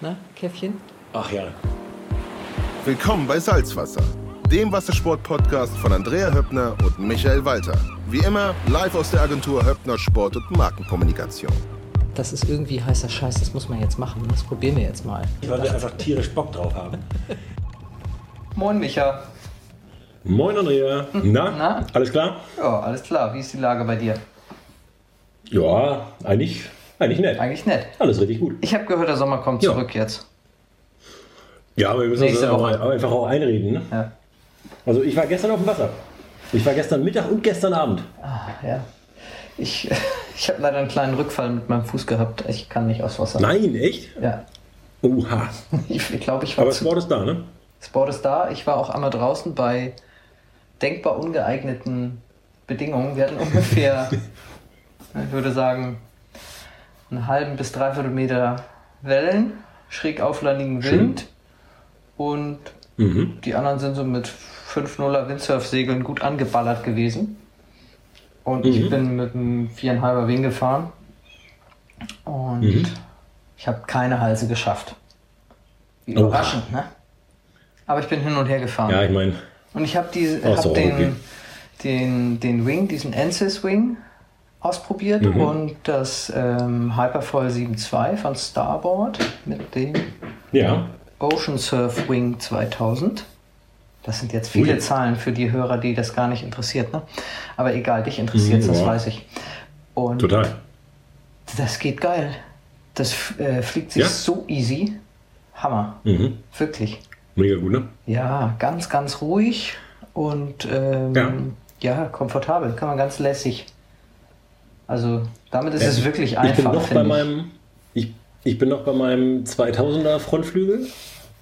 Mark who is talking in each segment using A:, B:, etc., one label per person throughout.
A: Na, Käffchen?
B: Ach ja.
C: Willkommen bei Salzwasser, dem Wassersport-Podcast von Andrea Höppner und Michael Walter. Wie immer live aus der Agentur Höppner Sport und Markenkommunikation.
A: Das ist irgendwie heißer Scheiß, das muss man jetzt machen. Das probieren wir jetzt mal.
B: Weil wir einfach tierisch Bock drauf haben.
A: Moin, Micha.
B: Moin Andrea. Na,
A: Na?
B: alles klar?
A: Ja, alles klar. Wie ist die Lage bei dir?
B: Ja, eigentlich, eigentlich nett.
A: Eigentlich nett.
B: Alles richtig gut.
A: Ich habe gehört, der Sommer kommt
B: Ja.
A: zurück jetzt.
B: Ja, aber wir müssen uns
A: Nächste
B: auch
A: Woche.
B: einfach auch einreden. Ne?
A: Ja.
B: Also ich war gestern auf dem Wasser. Ich war gestern Mittag und gestern Abend.
A: ja. Ich, ich habe leider einen kleinen Rückfall mit meinem Fuß gehabt. Ich kann nicht aufs Wasser.
B: Nein, echt?
A: Ja.
B: Oha.
A: Ich glaube, ich war
B: Aber Sport ist da, ne?
A: Sport ist da. Ich war auch einmal draußen bei denkbar ungeeigneten Bedingungen. Wir hatten ungefähr, ich würde sagen, einen halben bis dreiviertel Meter Wellen, schräg auflandigen
B: Schön.
A: Wind und
B: Mhm.
A: die anderen sind so mit 5-0er Windsurf-Segeln gut angeballert gewesen. Und ich
B: Mhm.
A: bin mit einem 4,5er Wing gefahren und
B: Mhm.
A: ich habe keine Halse geschafft. Wie
B: Oha.
A: überraschend, ne? Aber ich bin hin und her gefahren.
B: Ja, ich meine,
A: Und ich habe diese, hab
B: so,
A: den,
B: okay.
A: den, den Wing, diesen Ansys Wing ausprobiert
B: Mhm.
A: und das ähm, Hyperfoil 7.2 von Starboard mit dem
B: ja.
A: Ocean Surf Wing 2000. Das sind jetzt viele
B: Ui.
A: Zahlen für die Hörer, die das gar nicht interessiert. Ne? Aber egal, dich interessiert
B: Mhm,
A: das
B: ja.
A: weiß ich. Und
B: Total.
A: das geht geil. Das äh, fliegt sich
B: Ja?
A: so easy. Hammer.
B: Mhm.
A: Wirklich.
B: Mega gut, ne?
A: Ja, ganz, ganz ruhig und ähm,
B: Ja.
A: ja. komfortabel. Kann man ganz lässig. Also damit ist
B: Ja,
A: es wirklich
B: ich
A: einfach.
B: bin noch bei
A: ich.
B: meinem, ich, ich bin noch bei meinem 2000er Frontflügel,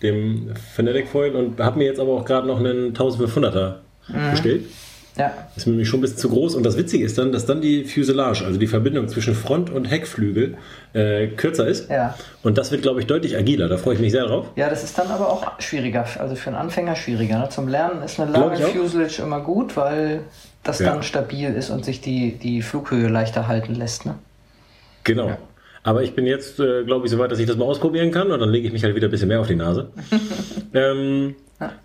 B: dem Fanatic Foil, und habe mir jetzt aber auch gerade noch einen 1500er
A: Mhm.
B: bestellt.
A: Ja,
B: Ist mir nämlich schon ein bisschen zu groß. Und das Witzige ist dann, dass dann die Fuselage, also die Verbindung zwischen Front- und Heckflügel, äh, kürzer ist.
A: ja.
B: Und das wird, glaube ich, deutlich agiler. Da freue ich mich sehr drauf.
A: Ja, das ist dann aber auch schwieriger. Also für einen Anfänger schwieriger. Ne? Zum Lernen ist eine lange. Fuselage immer gut, weil das
B: Ja.
A: dann stabil ist und sich die, die Flughöhe leichter halten lässt. Ne?
B: Genau. Aber ich bin jetzt, äh, glaube ich, soweit, dass ich das mal ausprobieren kann. Und dann lege ich mich halt wieder ein bisschen mehr auf die Nase. ähm,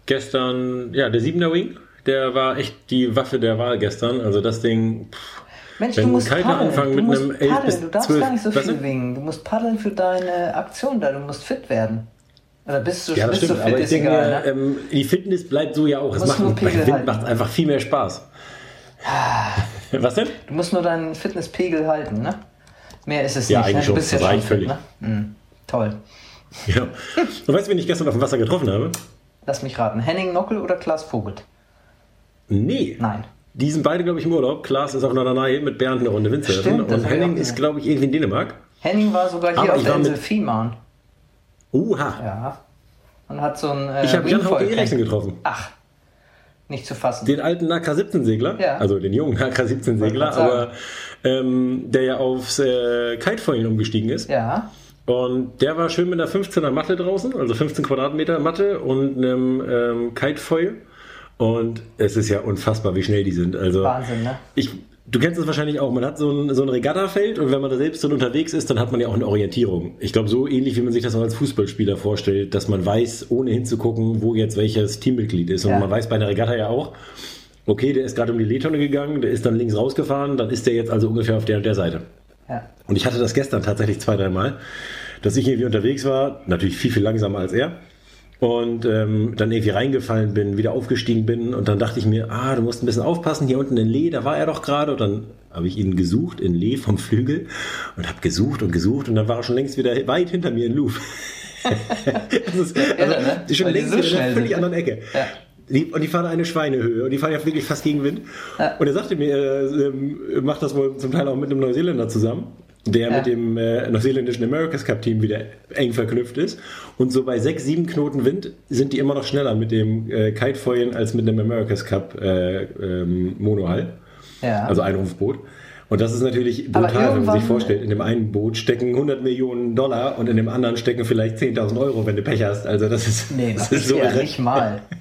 B: gestern, ja, der 7er Wing, der war echt die Waffe der Wahl gestern. Also das Ding, pff,
A: Mensch,
B: Wenn
A: du musst
B: keiner
A: paddeln.
B: anfangen
A: du
B: mit
A: musst
B: einem 11
A: paddeln.
B: bis
A: Du darfst
B: 12
A: gar nicht so viel wingen. Du musst paddeln für deine Aktion da. Du musst fit werden. Oder bist du
B: ja,
A: bist du
B: stimmt.
A: fit,
B: Aber ich
A: ist
B: denke
A: egal. Ne?
B: ähm, die Fitness bleibt so ja auch. Es macht,
A: nur
B: bei Wind macht einfach viel mehr Spaß. Was denn?
A: Du musst nur deinen Fitnesspegel halten, ne? Mehr ist es
B: Ja,
A: nicht.
B: eigentlich
A: ne? Du
B: schon.
A: bist ja schon
B: reicht
A: fit,
B: völlig.
A: Ne? Mhm. Toll.
B: Ja. Und weißt du, wen ich gestern auf dem Wasser getroffen habe?
A: Lass mich raten. Henning Nockel oder Klaas Vogelt?
B: Nee.
A: Nein.
B: Die sind beide, glaube ich, im Urlaub. Klaas ist auch noch dabei mit Bernd eine Runde Windsurfen. Und Henning ist, glaube ich, irgendwie in Dänemark.
A: Henning war sogar hier
B: Aber
A: auf der Insel Fehmarn.
B: Oha.
A: Ja. Und hat so ein. Äh,
B: Ich habe Jan Hauke Eriksen getroffen.
A: Ach. Nicht zu fassen.
B: Den alten AK-17-Segler.
A: Ja.
B: Also den jungen AK-17-Segler.
A: Wollte grad
B: Aber ähm, der ja aufs äh, Kitefoilen umgestiegen ist.
A: Ja.
B: Und der war schön mit einer 15er Matte draußen, also 15 Quadratmeter Matte und einem ähm, Kitefoil. Und es ist ja unfassbar, wie schnell die sind. Also
A: Wahnsinn, ne?
B: ich, du kennst es wahrscheinlich auch. Man hat so ein, so ein Regattafeld und wenn man da selbst dann unterwegs ist, dann hat man ja auch eine Orientierung. Ich glaube, so ähnlich wie man sich das auch als Fußballspieler vorstellt, dass man weiß, ohne hinzugucken, wo jetzt welches Teammitglied ist. Und
A: Ja.
B: man weiß bei einer Regatta ja auch, okay, der ist gerade um die Leetonne gegangen, der ist dann links rausgefahren, dann ist der jetzt also ungefähr auf der und der Seite.
A: Ja.
B: Und ich hatte das gestern tatsächlich zwei, dreimal, dass ich irgendwie unterwegs war, natürlich viel, viel langsamer als er. Und ähm, dann irgendwie reingefallen bin, wieder aufgestiegen bin und dann dachte ich mir, ah, du musst ein bisschen aufpassen, hier unten in Lee, da war er doch gerade. Und dann habe ich ihn gesucht in Lee vom Flügel und habe gesucht und gesucht und dann war er schon längst wieder weit hinter mir in Louvre. das ist, also,
A: Irre, ne?
B: schon
A: Weil
B: längst
A: so
B: wieder in einer völlig
A: ne?
B: anderen Ecke.
A: Ja.
B: Und die fahren eine Schweinehöhe und die fahren ja wirklich fast gegen Wind.
A: Ja.
B: Und er sagte mir, er ähm, macht das wohl zum Teil auch mit einem Neuseeländer zusammen, der
A: Ja.
B: mit dem äh, neuseeländischen America's Cup Team wieder eng verknüpft ist. Und so bei sechs, sieben Knoten Wind sind die immer noch schneller mit dem äh, Kitefoilen als mit einem America's Cup äh, ähm, Monohull,
A: Ja.
B: also Einrufboot. Und das ist natürlich brutal, wenn man sich vorstellt, in dem einen Boot stecken 100 Millionen Dollar und in dem anderen stecken vielleicht 10.000 Euro, wenn du Pech hast. Also das ist,
A: nee,
B: das
A: das
B: ist so
A: ja
B: irre.
A: nicht mal.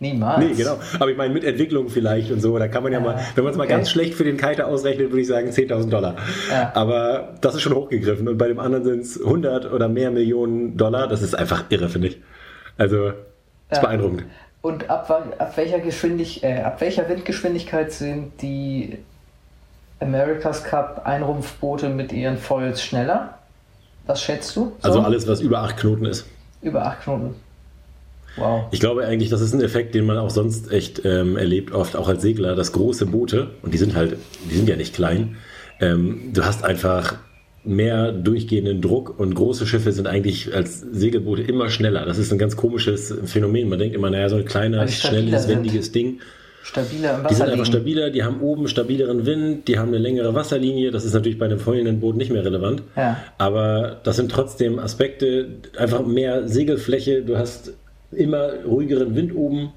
A: Niemals.
B: Nee, genau. Aber ich meine, mit Entwicklung vielleicht und so, da kann man ja, ja mal, wenn man es mal okay. ganz schlecht für den Kiter ausrechnet, würde ich sagen 10.000 Dollar. Ja. Aber das ist schon hochgegriffen und bei dem anderen sind es 100 oder mehr Millionen Dollar. Das ist einfach irre, finde ich. Also, ist ja. beeindruckend.
A: Und ab, ab, welcher Geschwindigkeit, äh, ab welcher Windgeschwindigkeit sind die America's Cup Einrumpfboote mit ihren Foils schneller? Was schätzt du?
B: So? Also alles, was über 8 Knoten ist.
A: Über 8 Knoten. Wow.
B: Ich glaube eigentlich, das ist ein Effekt, den man auch sonst echt ähm, erlebt, oft auch als Segler, dass große Boote, und die sind halt, die sind ja nicht klein, ähm, du hast einfach mehr durchgehenden Druck und große Schiffe sind eigentlich als Segelboote immer schneller. Das ist ein ganz komisches Phänomen. Man denkt immer, naja, so ein kleines, schnelles, wendiges Ding.
A: Stabiler im
B: Wasser. Die sind einfach stabiler, die haben oben stabileren Wind, die haben eine längere Wasserlinie. Das ist natürlich bei einem feuernden Boot nicht mehr relevant. Ja. Aber das sind trotzdem Aspekte, einfach mehr Segelfläche. Du hast immer ruhigeren Wind oben.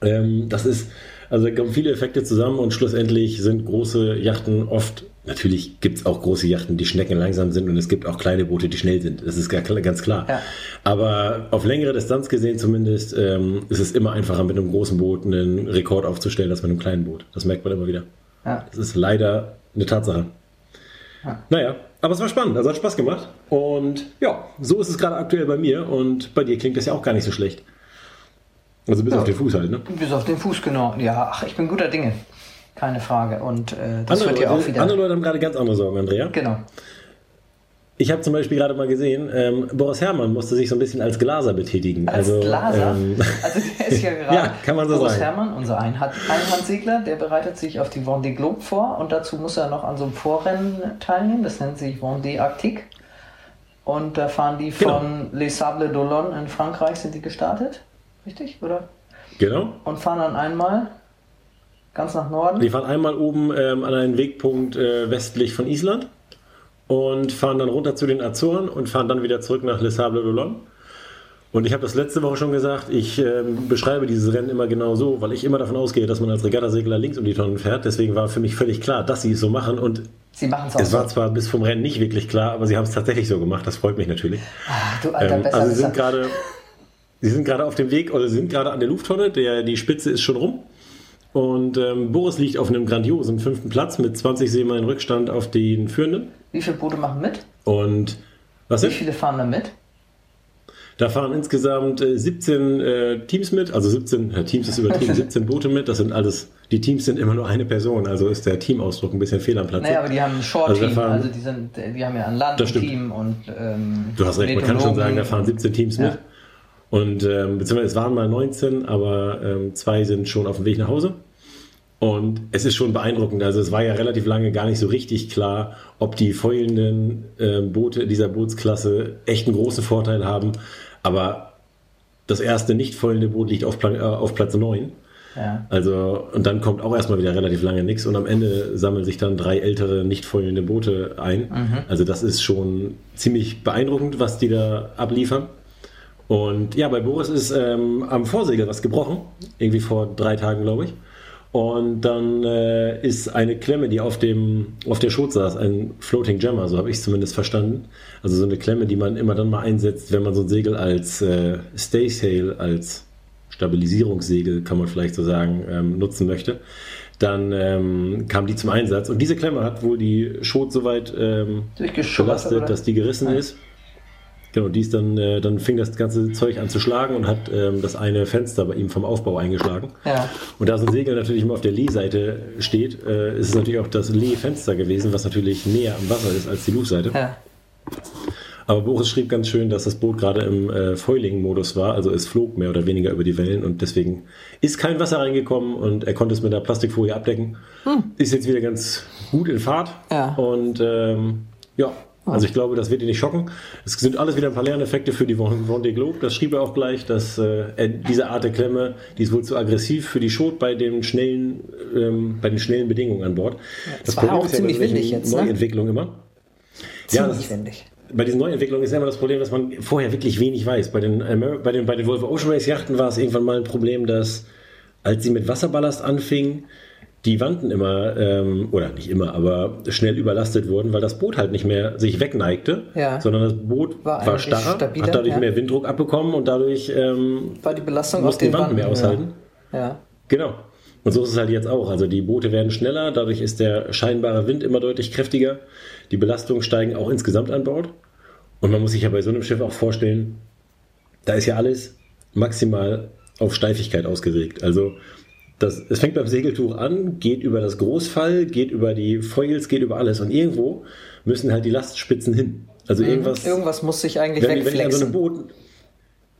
B: Ähm, das ist, also da kommen viele Effekte zusammen und schlussendlich sind große Yachten oft, natürlich gibt es auch große Yachten, die Schnecken langsam sind und es gibt auch kleine Boote, die schnell sind. Das ist ganz klar. Ja. Aber auf längere Distanz gesehen zumindest ähm, ist es immer einfacher, mit einem großen Boot einen Rekord aufzustellen, als mit einem kleinen Boot. Das merkt man immer wieder. Ja. Das ist leider eine Tatsache. Ja. Naja, aber es war spannend, also hat Spaß gemacht. Und ja, so ist es gerade aktuell bei mir. Und bei dir klingt das ja auch gar nicht so schlecht. Also bis ja, auf den Fuß halt, ne?
A: Bis auf den Fuß, genau. Ja, ach, ich bin guter Dinge. Keine Frage. Und äh, das
B: andere
A: wird ja auch wieder.
B: Andere Leute haben gerade ganz andere Sorgen, Andrea.
A: Genau.
B: Ich habe zum Beispiel gerade mal gesehen, ähm, Boris Herrmann musste sich so ein bisschen als Glaser betätigen.
A: Als
B: also,
A: Glaser? Ähm, also der ist ja gerade
B: ja, kann man so
A: Boris
B: sagen.
A: Herrmann, unser Einhandsegler, der bereitet sich auf die Vendée Globe vor und dazu muss er noch an so einem Vorrennen teilnehmen, das nennt sich Vendée Arctique. Und da fahren die genau. von genau. Les Sables d'Olonne in Frankreich sind die gestartet, richtig, oder?
B: Genau.
A: Und fahren dann einmal ganz nach Norden.
B: Die fahren einmal oben ähm, an einen Wegpunkt äh, westlich von Island und fahren dann runter zu den Azoren und fahren dann wieder zurück nach Les Sables d'Olonne. Und ich habe das letzte Woche schon gesagt, ich äh, beschreibe dieses Rennen immer genau so, weil ich immer davon ausgehe, dass man als Regattasegler links um die Tonnen fährt. Deswegen war für mich völlig klar, dass sie es so machen. Und
A: sie machen es auch
B: Es war zwar bis vom Rennen nicht wirklich klar, aber sie haben es tatsächlich so gemacht. Das freut mich natürlich.
A: Ach, du alter, ähm,
B: also sie sind gerade, sie sind gerade auf dem Weg oder sie sind gerade an der Lufttonne. Der, die Spitze ist schon rum. Und ähm, Boris liegt auf einem grandiosen fünften Platz mit 20 Seemeilen Rückstand auf den Führenden.
A: Wie viele Boote machen mit?
B: Und was
A: Wie viele fahren da mit?
B: Da fahren insgesamt äh, 17 äh, Teams mit, also 17, ja, Teams ist übertrieben, 17 Boote mit. Das sind alles, die Teams sind immer nur eine Person, also ist der Teamausdruck ein bisschen fehl am Platz.
A: Naja, aber die haben ein Short-Team, also, also, die, sind, die haben ja ein Land-Team und. Ähm,
B: du hast recht, man kann schon sagen, da fahren 17 Teams ja. mit. Und ähm, beziehungsweise es waren mal 19, aber ähm, zwei sind schon auf dem Weg nach Hause. Und es ist schon beeindruckend. Also es war ja relativ lange gar nicht so richtig klar, ob die feuernden äh, Boote dieser Bootsklasse echt einen großen Vorteil haben. Aber das erste nicht feuernde Boot liegt auf, äh, auf Platz 9. Ja. Also, und dann kommt auch erstmal wieder relativ lange nichts und am Ende sammeln sich dann drei ältere, nicht feuernde Boote ein. Mhm. Also, das ist schon ziemlich beeindruckend, was die da abliefern. Und ja, bei Boris ist ähm, am Vorsegel was gebrochen. Irgendwie vor drei Tagen, glaube ich. Und dann äh, ist eine Klemme, die auf, dem, auf der Schot saß, ein Floating Jammer, so habe ich es zumindest verstanden. Also so eine Klemme, die man immer dann mal einsetzt, wenn man so ein Segel als äh, Stay Sail, als Stabilisierungssegel, kann man vielleicht so sagen, ähm, nutzen möchte. Dann ähm, kam die zum Einsatz und diese Klemme hat wohl die Schot so weit ähm, belastet, dass die gerissen Nein. ist. Genau, dies dann, äh, dann fing das ganze Zeug an zu schlagen und hat ähm, das eine Fenster bei ihm vom Aufbau eingeschlagen. Ja. Und da so ein Segel natürlich immer auf der Lee-Seite steht, äh, ist es natürlich auch das Lee-Fenster gewesen, was natürlich näher am Wasser ist als die Luftseite. Ja. Aber Boris schrieb ganz schön, dass das Boot gerade im äh, Foiling-Modus war, also es flog mehr oder weniger über die Wellen und deswegen ist kein Wasser reingekommen und er konnte es mit der Plastikfolie abdecken. Hm. Ist jetzt wieder ganz gut in Fahrt ja. und ähm, ja, also ich glaube, das wird ihn nicht schocken. Es sind alles wieder ein paar Lerneffekte für die Vendée Globe. Das schrieb er auch gleich, dass äh, diese Art der Klemme, die ist wohl zu aggressiv für die Schot bei den schnellen, ähm, bei den schnellen Bedingungen an Bord.
A: Das, das war Problem auch ist ja ziemlich windig jetzt.
B: Ne? Neuentwicklung immer.
A: Ziemlich ja, windig.
B: Bei diesen Neuentwicklungen ist immer das Problem, dass man vorher wirklich wenig weiß. Bei den, bei den, bei den Volvo Ocean Race Yachten war es irgendwann mal ein Problem, dass als sie mit Wasserballast anfingen, die Wanten immer, ähm, oder nicht immer, aber schnell überlastet wurden, weil das Boot halt nicht mehr sich wegneigte,
A: Ja.
B: sondern das Boot
A: War
B: war, starr,
A: stabiler,
B: hat dadurch
A: ja.
B: mehr Winddruck abbekommen und dadurch ähm,
A: War die Belastung auf
B: mussten die Wanten mehr
A: Wanden
B: aushalten.
A: höher. Ja.
B: Genau. Und so ist es halt jetzt auch. Also die Boote werden schneller, dadurch ist der scheinbare Wind immer deutlich kräftiger. Die Belastungen steigen auch insgesamt an Bord. Und man muss sich ja bei so einem Schiff auch vorstellen, da ist ja alles maximal auf Steifigkeit ausgelegt. Also das, es fängt beim Segeltuch an, geht über das Großfall, geht über die Foils, geht über alles. Und irgendwo müssen halt die Lastspitzen hin. Also irgendwas.
A: Irgendwas muss sich eigentlich
B: wenn, wenn ich an so einem
A: wegflexen.
B: Boot,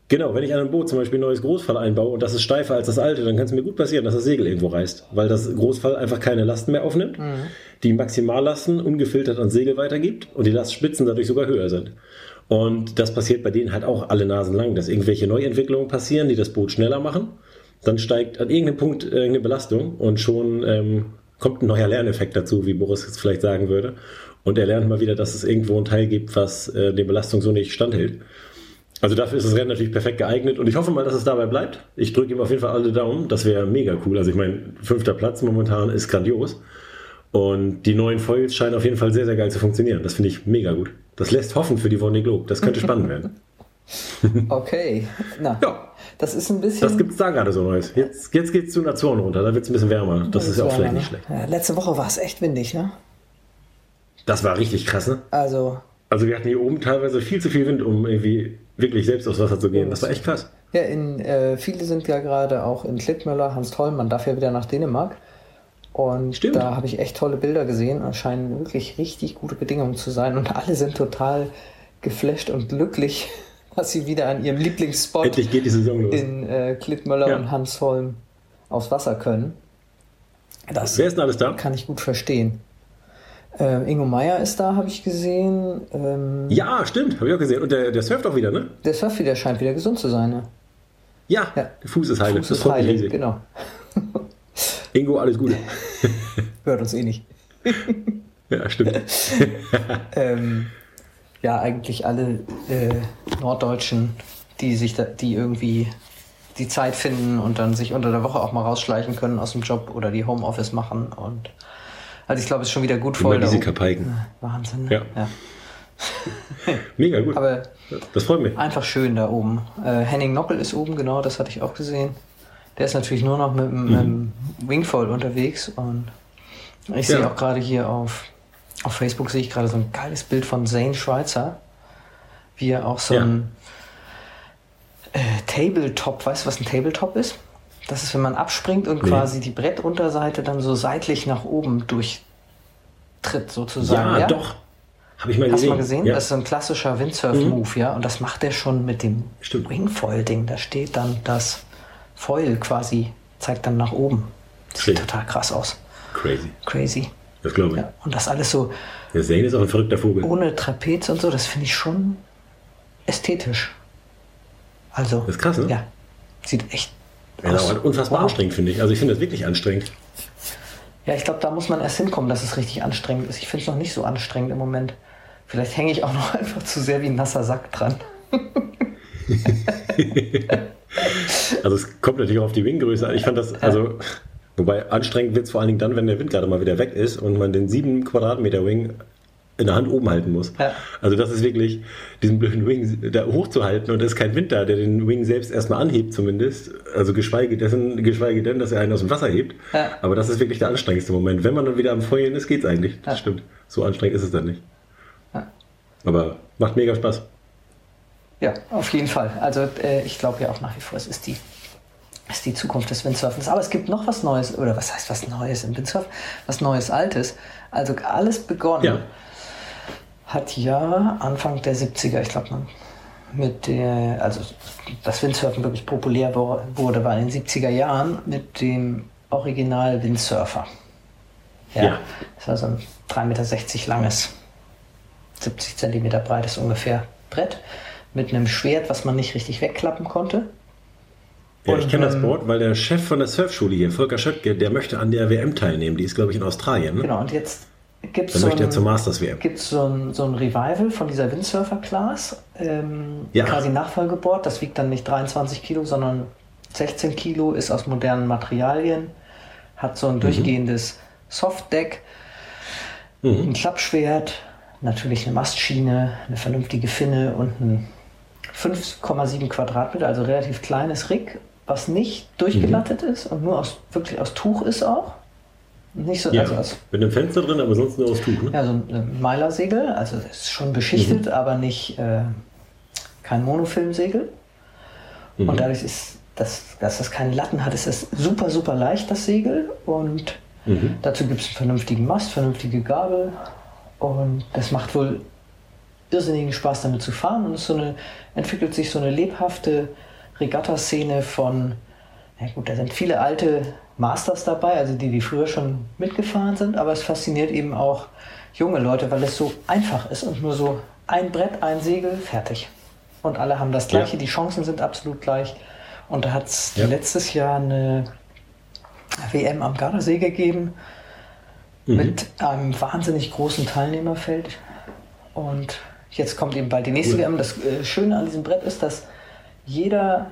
B: genau, wenn ich an einem Boot zum Beispiel ein neues Großfall einbaue und das ist steifer als das alte, dann kann es mir gut passieren, dass das Segel irgendwo reißt, weil das Großfall einfach keine Lasten mehr aufnimmt, die Maximallasten ungefiltert ans Segel weitergibt und die Lastspitzen dadurch sogar höher sind. Und das passiert bei denen halt auch alle Nasen lang, dass irgendwelche Neuentwicklungen passieren, die das Boot schneller machen. Dann steigt an irgendeinem Punkt irgendeine Belastung und schon ähm, kommt ein neuer Lerneffekt dazu, wie Boris jetzt vielleicht sagen würde. Und er lernt mal wieder, dass es irgendwo einen Teil gibt, was äh, der Belastung so nicht standhält. Also dafür ist das Rennen natürlich perfekt geeignet und ich hoffe mal, dass es dabei bleibt. Ich drücke ihm auf jeden Fall alle Daumen. Das wäre mega cool. Also ich meine, fünfter Platz momentan ist grandios. Und die neuen Foils scheinen auf jeden Fall sehr, sehr geil zu funktionieren. Das finde ich mega gut. Das lässt hoffen für die Vendée Globe. Das könnte spannend werden.
A: Okay. Na,
B: Ja.
A: das ist ein bisschen.
B: Was gibt es da gerade so Neues? Jetzt, jetzt geht es zu den Azoren runter. Da wird es ein bisschen wärmer. Das ist ja auch vielleicht nicht schlecht.
A: Ja, letzte Woche war es echt windig, ne?
B: Das war richtig krass, ne?
A: Also,
B: Also wir hatten hier oben teilweise viel zu viel Wind, um irgendwie wirklich selbst aufs Wasser zu gehen. Das war echt krass.
A: ja, in, äh, viele sind ja gerade auch in Klittmüller, Hans Toll, man darf ja wieder nach Dänemark. Und
B: Stimmt.
A: da habe ich echt tolle Bilder gesehen. Es scheinen wirklich richtig gute Bedingungen zu sein. Und alle sind total geflasht und glücklich, dass sie wieder an ihrem Lieblingsspot
B: Endlich geht die Saison los.
A: in äh, Klittmöller
B: Ja.
A: und Hansholm aufs Wasser können. Das
B: Wer ist denn alles da?
A: kann ich gut verstehen. Ähm, Ingo Meier ist da, habe ich gesehen. Ähm,
B: Ja, stimmt. Habe ich auch gesehen. Und der, der surft auch wieder, ne?
A: Der Surf wieder scheint wieder gesund zu sein. Ne?
B: Ja,
A: Ja.
B: der Fuß ist heile.
A: Fuß
B: das
A: ist heilig, genau.
B: Ingo, alles Gute.
A: Hört uns eh nicht.
B: ja, stimmt.
A: Ähm, ja, eigentlich alle äh, Norddeutschen, die sich da, die irgendwie die Zeit finden und dann sich unter der Woche auch mal rausschleichen können aus dem Job oder die Homeoffice machen. Und also ich glaube, es ist schon wieder gut voll.
B: Immer diese. Kapaiken.
A: Wahnsinn. Ne?
B: Ja. Mega gut.
A: Aber
B: das freut mich.
A: einfach schön da oben. Äh, Henning Nockel ist oben, genau, das hatte ich auch gesehen. Der ist natürlich nur noch mit, dem- mit dem Wingfoil unterwegs und ich
B: Ja.
A: sehe auch gerade hier auf, auf Facebook sehe ich gerade so ein geiles Bild von Zane Schweizer, wie er auch so
B: Ja.
A: ein äh, Tabletop, weißt du, was ein Tabletop ist? Das ist, wenn man abspringt und
B: Nee.
A: quasi die Brettunterseite dann so seitlich nach oben durchtritt, sozusagen.
B: Ja, doch. Habe ich mal
A: Hast du
B: gesehen.
A: mal gesehen?
B: Ja.
A: Das ist so ein klassischer Windsurf-Move, ja. Und das macht er schon mit dem. Wingfoil-Ding. Da steht dann das Foil quasi, zeigt dann nach oben. Das sieht total krass aus.
B: Crazy.
A: Crazy.
B: Das glaube ich.
A: Ja. Und das alles so
B: Der Zane ist auch ein verrückter Vogel.
A: ohne Trapez und so, das finde ich schon ästhetisch. Also.
B: Das ist krass, ne?
A: Ja. Sieht echt
B: Ja,
A: aus.
B: aber unfassbar
A: Wow.
B: anstrengend, finde ich. Also ich finde das wirklich anstrengend.
A: Ja, ich glaube, da muss man erst hinkommen, dass es richtig anstrengend ist. Ich finde es noch nicht so anstrengend im Moment. Vielleicht hänge ich auch noch einfach zu sehr wie ein nasser Sack dran.
B: Also es kommt natürlich auch auf die Winggröße an. Ich fand das, also, wobei anstrengend wird es vor allen Dingen dann, wenn der Wind gerade mal wieder weg ist und man den 7 Quadratmeter Wing in der Hand oben halten muss.
A: Ja.
B: Also das ist wirklich, diesen blöden Wing da hochzuhalten und es ist kein Wind da, der den Wing selbst erstmal anhebt zumindest. Also geschweige, dessen, geschweige denn, dass er einen aus dem Wasser hebt.
A: Ja.
B: Aber das ist wirklich der anstrengendste Moment. Wenn man dann wieder am Feuern ist, geht's eigentlich. Das
A: Ja.
B: stimmt. So anstrengend ist es dann nicht. Aber macht mega Spaß.
A: Ja, auf jeden Fall. Also äh, ich glaube ja auch nach wie vor, es ist die, ist die Zukunft des Windsurfens. Aber es gibt noch was Neues, oder was heißt was Neues im Windsurf? Was Neues, Altes. Also alles begonnen
B: Ja.
A: hat ja Anfang der 70er, ich glaube, mit der, also das Windsurfen wirklich populär wurde, war in den 70er Jahren mit dem Original Windsurfer. Ja.
B: Ja.
A: Das war so ein 3,60 Meter langes, 70 Zentimeter breites ungefähr Brett mit einem Schwert, was man nicht richtig wegklappen konnte.
B: Ja,
A: Und,
B: ich kenne das
A: ähm,
B: Board, weil der Chef von der Surfschule hier, Volker Schöttke, der möchte an der WM teilnehmen. Die ist, glaube ich, in Australien. Ne?
A: Genau, und jetzt gibt es so,
B: zur
A: ein-
B: Masters WM.
A: gibt's so, ein, so ein Revival von dieser Windsurfer-Class. Ähm,
B: Ja.
A: Quasi Nachfolgeboard. Das wiegt dann nicht 23 Kilo, sondern 16 Kilo, ist aus modernen Materialien. hat so ein durchgehendes Softdeck, ein Klappschwert, natürlich eine Mastschiene, eine vernünftige Finne und ein 5,7 Quadratmeter, also relativ kleines Rig, was nicht durchgelattet ist und nur aus, wirklich aus Tuch ist auch. Nicht so,
B: Ja,
A: also aus
B: mit einem Fenster drin, aber sonst nur aus Tuch. Ne?
A: ja, so ein Meilersegel, also das ist schon beschichtet, aber nicht äh, kein Monofilmsegel. Und dadurch ist, das, dass das keine Latten hat, ist das super, super leicht, das Segel. Und dazu gibt es einen vernünftigen Mast, vernünftige Gabel. Und das macht wohl irrsinnigen Spaß, damit zu fahren. Und es so eine, entwickelt sich so eine lebhafte Regatta-Szene von, ja gut, da sind viele alte Masters dabei, also die, die früher schon mitgefahren sind, aber es fasziniert eben auch junge Leute, weil es so einfach ist und nur so ein Brett, ein Segel, fertig. Und alle haben das gleiche,
B: Ja.
A: die Chancen sind absolut gleich. Und da hat es
B: Ja.
A: letztes Jahr eine WM am Gardasee gegeben mit einem wahnsinnig großen Teilnehmerfeld. Und jetzt kommt eben bald die nächste
B: Cool.
A: WM. Das äh, Schöne an diesem Brett ist, dass jeder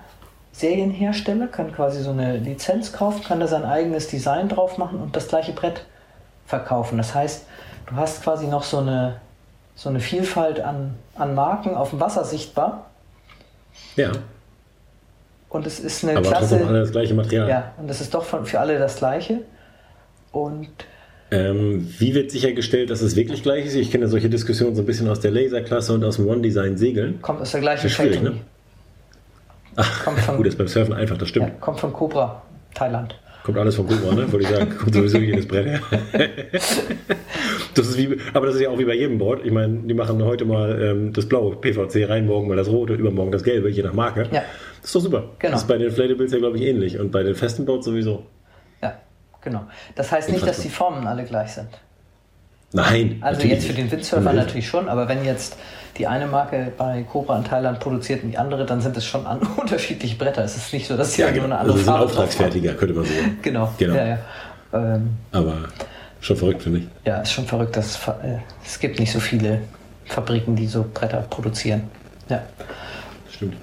A: Serienhersteller kann quasi so eine Lizenz kaufen, kann da sein eigenes Design drauf machen und das gleiche Brett verkaufen. Das heißt, du hast quasi noch so eine, so eine Vielfalt an, an Marken auf dem Wasser sichtbar.
B: Ja,
A: Und es ist eine
B: aber
A: Klasse.
B: alle das gleiche Material.
A: Ja, und es ist doch von, für alle das gleiche. Und
B: Ähm, wie wird sichergestellt, dass es wirklich gleich ist? Ich kenne solche Diskussionen so ein bisschen aus der Laserklasse und aus dem One-Design-Segeln.
A: kommt aus der gleichen Factory.
B: ne?
A: Kommt von,
B: gut, das ist beim Surfen einfach, das
A: ja,
B: stimmt.
A: kommt von Cobra, Thailand.
B: Kommt alles von Cobra, ne? Wollte ich sagen, kommt sowieso jedes Brett her. das ist wie, aber das ist ja auch wie bei jedem Board. Ich meine, die machen heute mal ähm, das blaue PVC rein, morgen mal das rote, übermorgen das gelbe, je nach Marke.
A: Ja.
B: Das ist doch super.
A: Genau.
B: Das ist bei den Inflatables ja, glaube ich, ähnlich. Und bei den festen Boards sowieso.
A: Ja, genau. Das heißt nicht, dass die Formen alle gleich sind.
B: Nein.
A: Also jetzt für den. Windsurfer natürlich schon, aber wenn jetzt die eine Marke bei Cobra in Thailand produziert und die andere, dann sind es schon an unterschiedliche Bretter. Es ist nicht so, dass sie
B: Ja,
A: nur
B: genau.
A: eine
B: Also
A: andere
B: sind
A: Farbe haben.
B: auftragsfertiger, könnte man sagen.
A: Genau.
B: Genau.
A: Ja, ja. Ähm,
B: Aber schon verrückt, finde ich.
A: ja, ist schon verrückt, dass äh, es gibt nicht so viele Fabriken, die so Bretter produzieren. Ja.
B: Stimmt.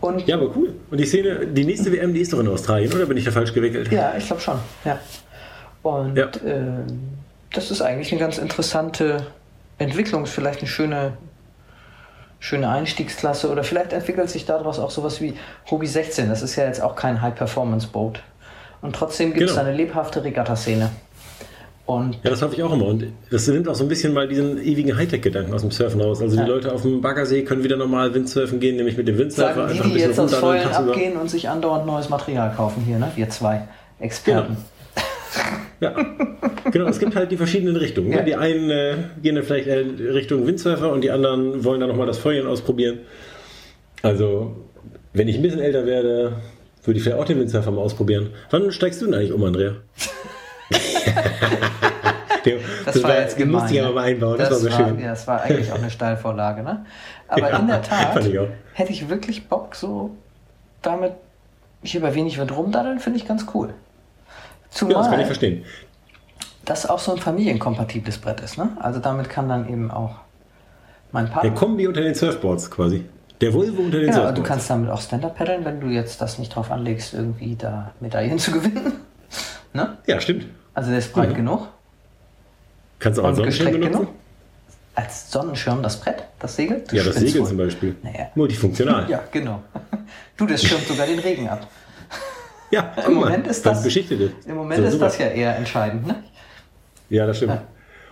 A: Und
B: Ja, aber cool. Und die Szene, die nächste WM, die ist doch in Australien, oder bin ich da falsch gewickelt?
A: Ja, ich glaube schon. Ja. Und
B: Ja.
A: ähm, das ist eigentlich eine ganz interessante Entwicklung, ist vielleicht eine schöne, schöne Einstiegsklasse oder vielleicht entwickelt sich daraus auch sowas wie Hobby 16. Das ist ja jetzt auch kein High-Performance-Boot. Und trotzdem gibt es
B: Genau.
A: eine lebhafte Regatta-Szene. Und
B: Ja, das hoffe ich auch immer. Und das nimmt auch so ein bisschen mal diesen ewigen Hightech-Gedanken aus dem Surfen raus. Also
A: Ja.
B: die Leute auf dem Baggersee können wieder normal Windsurfen gehen, nämlich mit dem Windsurfer
A: sagen die,
B: ein
A: die
B: bisschen
A: jetzt Vollen
B: tagsüber.
A: abgehen und sich andauernd neues Material kaufen hier, ne? Wir zwei Experten.
B: Ja, genau. Es gibt halt die verschiedenen Richtungen. Ne?
A: Ja.
B: Die einen äh, gehen dann vielleicht eher Richtung Windsurfer und die anderen wollen dann nochmal das Feuern ausprobieren. Also, wenn ich ein bisschen älter werde, würde ich vielleicht auch den Windsurfer mal ausprobieren. Wann steigst du denn eigentlich um, Andrea? Der-
A: Das, war jetzt
B: den
A: gemein.
B: musste ich aber
A: ne?
B: mal einbauen. Das, war so schön.
A: Ja, das war eigentlich auch eine Steilvorlage, ne? Aber
B: Ja,
A: in der Tat
B: ich
A: hätte ich wirklich Bock, so damit hier bei wenig Wind rumdaddeln, finde ich ganz cool. Zumal
B: Ja, das kann ich verstehen.
A: das auch so ein familienkompatibles Brett ist, ne? Also damit kann dann eben auch mein
B: Der
A: Partner.
B: Kombi unter den Surfboards quasi. Der Volvo unter den
A: Ja,
B: Surfboards.
A: du kannst damit auch Stand-Up paddeln, wenn du jetzt das nicht drauf anlegst, irgendwie da Medaillen zu gewinnen. ne?
B: ja, stimmt.
A: Also der ist breit
B: Ja.
A: genug
B: Kannst du auch einen Sonnenschirm benutzen?
A: genug. Als Sonnenschirm das Brett, das Segel? Du
B: Ja, das Segel
A: wohl.
B: zum Beispiel.
A: Naja.
B: Multifunktional.
A: Ja, genau. Du, das schirmt sogar den Regen ab.
B: Ja,
A: Im
B: mal,
A: Moment ist
B: was
A: das,
B: Beschichtet ist.
A: im Moment
B: So,
A: ist
B: super.
A: das ja eher entscheidend, ne?
B: Ja, das stimmt.
A: Ja.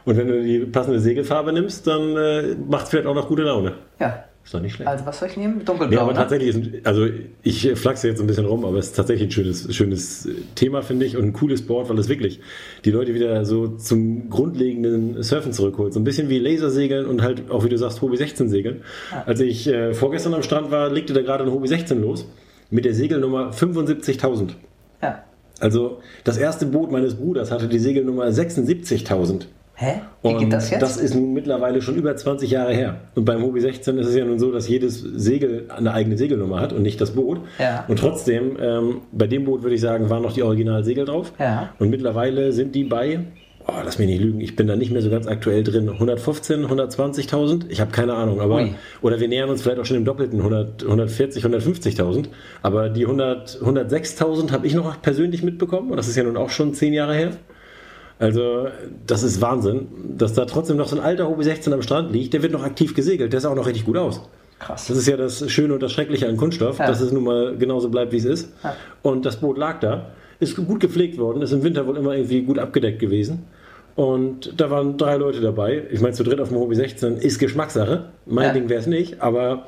B: Und wenn du die passende Segelfarbe nimmst, dann äh, macht es vielleicht auch noch gute Laune.
A: Ja.
B: Ist doch nicht schlecht.
A: Also was soll ich nehmen?
B: Ja,
A: Dunkelblau,
B: aber
A: ne?
B: tatsächlich ist, ein- also ich flachse jetzt ein bisschen rum, aber es ist tatsächlich ein schönes, schönes äh, Thema, finde ich, und ein cooles Board, weil es wirklich die Leute wieder so zum grundlegenden Surfen zurückholt. So ein bisschen wie Lasersegeln und halt auch, wie du sagst, Hobby 16 segeln. Als ich äh, vorgestern am Strand war, legte da gerade ein Hobby 16 los mit der Segelnummer 75.000.
A: Ja.
B: Also das erste Boot meines Bruders hatte die Segelnummer 76.000.
A: Hä? Wie
B: Und
A: geht das jetzt?
B: Das ist nun mittlerweile schon über 20 Jahre her. Und beim Hobby 16 ist es ja nun so, dass jedes Segel eine eigene Segelnummer hat und nicht das Boot.
A: Ja.
B: Und trotzdem, ähm, bei dem Boot würde ich sagen, waren noch die Originalsegel drauf.
A: Ja.
B: Und mittlerweile sind die bei oh, lass mich nicht lügen, ich bin da nicht mehr so ganz aktuell drin. 115, 120.000? Ich habe keine Ahnung, aber
A: Ui.
B: oder wir nähern uns vielleicht auch schon im Doppelten 100, 140, 150.000. Aber die 100, 106.000 habe ich noch persönlich mitbekommen und das ist ja nun auch schon zehn Jahre her. Also, das ist Wahnsinn, dass da trotzdem noch so ein alter Hobby 16 am Strand liegt. Der wird noch aktiv gesegelt, der sah auch noch richtig gut aus.
A: Krass.
B: Das ist ja das Schöne und das Schreckliche an Kunststoff,
A: Ja.
B: dass es nun mal genauso bleibt, wie es ist.
A: Ja.
B: Und das Boot lag da, ist gut gepflegt worden, ist im Winter wohl immer irgendwie gut abgedeckt gewesen. Und da waren drei Leute dabei. Ich meine, zu dritt auf dem Hobby 16 ist Geschmackssache. Mein
A: Ja.
B: Ding wäre es nicht, aber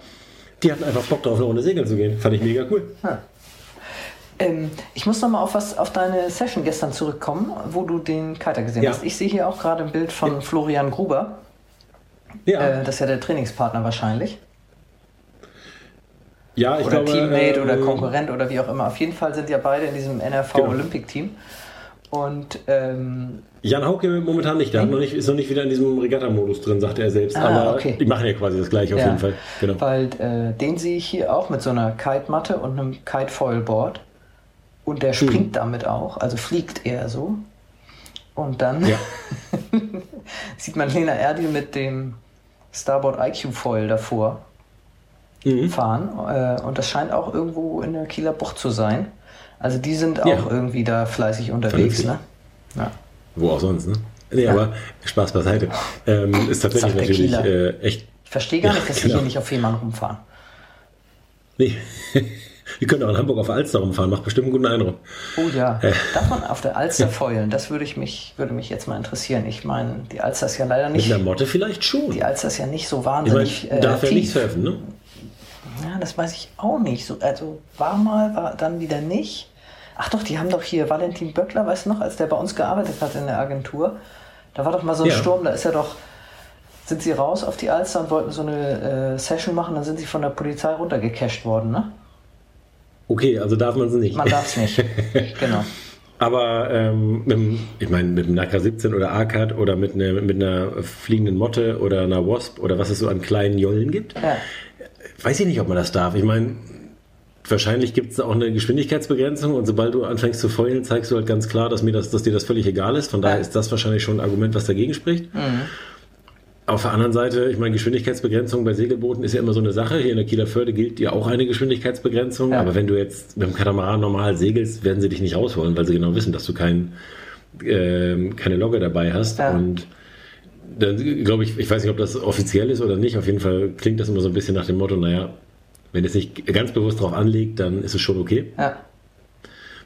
B: die hatten einfach Bock drauf, eine Runde segeln zu gehen. Fand ich mega cool.
A: Ähm, ich muss noch mal auf, was, auf deine Session gestern zurückkommen, wo du den Kiter gesehen
B: Ja.
A: hast. Ich sehe hier auch gerade ein Bild von Florian Gruber.
B: Ja,
A: Äh, das ist ja der Trainingspartner wahrscheinlich.
B: Ja ich
A: oder
B: glaube.
A: Teammate
B: äh,
A: oder Konkurrent oder wie auch immer. Auf jeden Fall sind ja beide in diesem NRV
B: Genau.
A: Olympic Team. Und ähm,
B: Jan Hauke momentan nicht, der hat noch nicht, ist noch nicht wieder in diesem Regatta-Modus drin, sagte er selbst.
A: Ah,
B: aber
A: okay.
B: die machen ja quasi das gleiche auf
A: ja,
B: jeden Fall. Genau.
A: weil äh, den sehe ich hier auch mit so einer Kite-Matte und einem Kite-Foil-Board. Und der springt damit auch, also fliegt eher so. Und dann
B: Ja.
A: sieht man Lena Erdil mit dem Starboard IQ Foil davor
B: Mhm.
A: fahren. Äh, und das scheint auch irgendwo in der Kieler Bucht zu sein. Also die sind auch
B: Ja.
A: irgendwie da fleißig unterwegs. Ne? Ja.
B: Wo auch sonst, ne? Nee,
A: Ja.
B: aber Spaß beiseite. Ähm, ist tatsächlich natürlich äh, echt.
A: Ich verstehe gar nicht, dass sie
B: genau.
A: hier nicht auf Fehmarn rumfahren.
B: Nee. Wir können auch in Hamburg auf der Alster rumfahren, macht bestimmt einen guten Eindruck.
A: Oh ja. Darf man auf der Alster foilen? Das würde, ich mich, würde mich jetzt mal interessieren. Ich meine, die Alster ist ja leider
B: Mit
A: nicht.
B: einer Motte vielleicht schon.
A: Die Alster ist ja nicht so
B: ich meine,
A: wahnsinnig äh,
B: darf ja nicht
A: tief.
B: surfen, ne?
A: Ja, das weiß ich auch nicht. So, also war mal, war dann wieder nicht. Ach doch, die haben doch hier Valentin Böckler, weißt du noch, als der bei uns gearbeitet hat in der Agentur. Da war doch mal so ein
B: Ja.
A: Sturm, da ist er doch, sind sie raus auf die Alster und wollten so eine äh, Session machen, dann sind sie von der Polizei runtergecasht worden, ne?
B: Okay, also darf man es nicht.
A: Man darf es nicht. genau.
B: Aber ähm, mit, dem- ich meine, mit einem Naka 17 oder ACAT oder mit, einer mit einer fliegenden Motte oder einer Wasp oder was es so an kleinen Jollen gibt,
A: Ja.
B: Weiß ich nicht, ob man das darf. Ich meine, wahrscheinlich gibt es auch eine Geschwindigkeitsbegrenzung und sobald du anfängst zu feulen, zeigst du halt ganz klar, dass, mir das, dass dir das völlig egal ist. Von daher ist das wahrscheinlich schon ein Argument, was dagegen spricht.
A: Mhm.
B: Auf der anderen Seite, ich meine, Geschwindigkeitsbegrenzung bei Segelbooten ist ja immer so eine Sache. Hier in der Kieler Förde gilt ja auch eine Geschwindigkeitsbegrenzung.
A: Ja.
B: Aber wenn du jetzt mit dem Katamaran normal segelst, werden sie dich nicht rausholen, weil sie genau wissen, dass du kein, ähm, keine Logge dabei hast.
A: Ja.
B: Und dann glaube ich, ich weiß nicht, ob das offiziell ist oder nicht. Auf jeden Fall klingt das immer so ein bisschen nach dem Motto, naja, wenn es nicht ganz bewusst drauf anlegt, dann ist es schon okay.
A: Ja.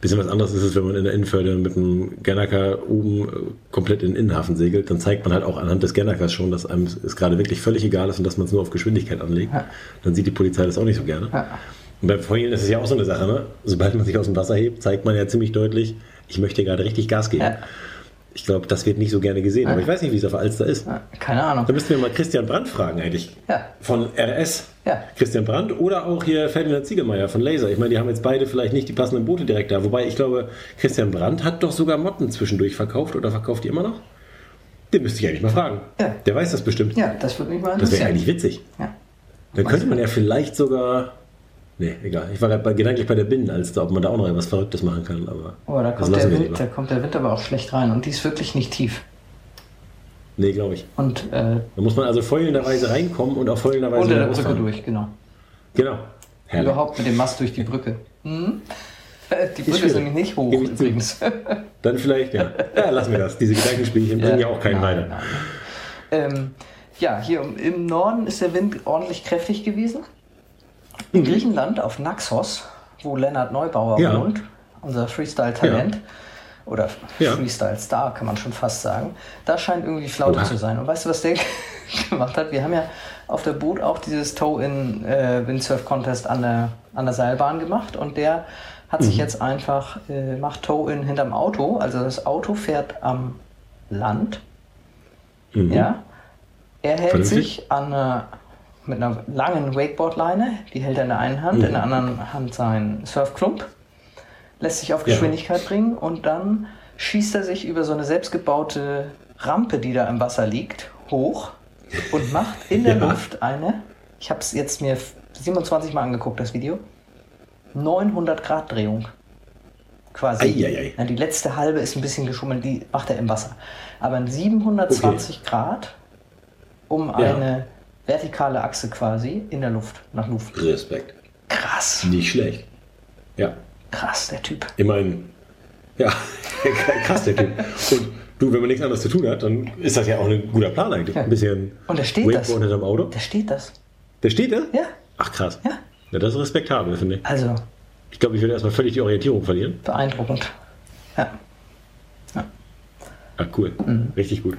B: Bisschen was anderes ist es, wenn man in der Innenförde mit einem Gernaker oben äh, komplett in den Innenhafen segelt, dann zeigt man halt auch anhand des Gernakers schon, dass einem es gerade wirklich völlig egal ist und dass man es nur auf Geschwindigkeit anlegt.
A: Ja.
B: Dann sieht die Polizei das auch nicht so gerne.
A: Ja.
B: Und beim Foilen ist es ja auch so eine Sache, ne? Sobald man sich aus dem Wasser hebt, zeigt man ja ziemlich deutlich, ich möchte gerade richtig Gas geben.
A: Ja.
B: Ich glaube, das wird nicht so gerne gesehen, aber ich weiß nicht, wie es auf Alster ist.
A: Ja. Keine Ahnung.
B: Da müssten wir mal Christian Brandt fragen eigentlich.
A: Ja.
B: Von RS.
A: Ja.
B: Christian Brandt oder auch hier Ferdinand Ziegelmeier von Laser. Ich meine, die haben jetzt beide vielleicht nicht die passenden Boote direkt da. Wobei ich glaube, Christian Brandt hat doch sogar Motten zwischendurch verkauft oder verkauft die immer noch? Den müsste ich eigentlich mal fragen.
A: Ja.
B: Der weiß das bestimmt.
A: Ja, das würde mich mal
B: Das wäre
A: interessieren.
B: eigentlich witzig.
A: Ja.
B: Dann könnte man ja vielleicht sogar. Nee, egal. Ich war gerade bei, gedanklich bei der Binnenalster, ob man da auch noch etwas Verrücktes machen kann. Aber
A: Oh, da kommt, der Wind, da kommt der Wind aber auch schlecht rein und die ist wirklich nicht tief.
B: Nee, glaube ich.
A: Und äh,
B: Da muss man also feulenderweise reinkommen und auch feulenderweise
A: unter der Brücke durch, genau.
B: Genau. Herrlich.
A: Überhaupt mit dem Mast durch die Brücke. Hm? Die Brücke ist nämlich nicht hoch
B: Gebe ich zu.
A: übrigens.
B: Dann vielleicht, ja. Ja, lassen wir das. Diese Gedankenspielchen bringen ja auch keinen weiter.
A: Ähm, ja, hier im Norden ist der Wind ordentlich kräftig gewesen. In Griechenland auf Naxos, wo Lennart Neubauer
B: Mhm. Ja.
A: wohnt, unser Freestyle-Talent. Oder
B: Ja.
A: Freestyle-Star, kann man schon fast sagen. Da scheint irgendwie Flaute zu sein. Und weißt du, was der gemacht hat? Wir haben ja auf der Boot auch dieses Tow-in äh, an der, an der Seilbahn gemacht. Und der hat
B: Mhm.
A: sich jetzt einfach, äh, macht Tow-in hinterm Auto. Also das Auto fährt am Land.
B: Mhm.
A: Ja. Er hält
B: Vernünftig.
A: sich an einer, mit einer langen Wakeboard-Leine, die hält er in der einen Hand, in der anderen Hand seinen Surfklump, lässt sich auf
B: Ja.
A: Geschwindigkeit bringen und dann schießt er sich über so eine selbstgebaute Rampe, die da im Wasser liegt, hoch und macht in der
B: Ja.
A: Luft eine, ich habe es jetzt mir 27 Mal angeguckt, das Video, 900 Grad Drehung. quasi. Na, die letzte halbe ist ein bisschen geschummelt, die macht er im Wasser. Aber in 720 Grad um
B: Ja.
A: eine vertikale Achse quasi in der Luft, nach Luft.
B: Respekt.
A: Krass,
B: Nicht schlecht. Ja,
A: krass, der Typ.
B: immerhin. Ja, krass, der Typ. Und du, wenn man nichts anderes zu tun hat, dann ist das ja auch ein guter Plan eigentlich.
A: Ja.
B: Ein bisschen
A: Und da steht das.
B: Wakeboard hinterm Auto.
A: Da steht das.
B: Der steht da?
A: Ja,
B: Ach krass.
A: ja.
B: Ja, das ist respektabel, finde ich.
A: Also
B: Ich glaube, ich würde erstmal völlig die Orientierung verlieren.
A: beeindruckend. Ja.
B: Ah, cool.
A: Mhm.
B: Richtig gut.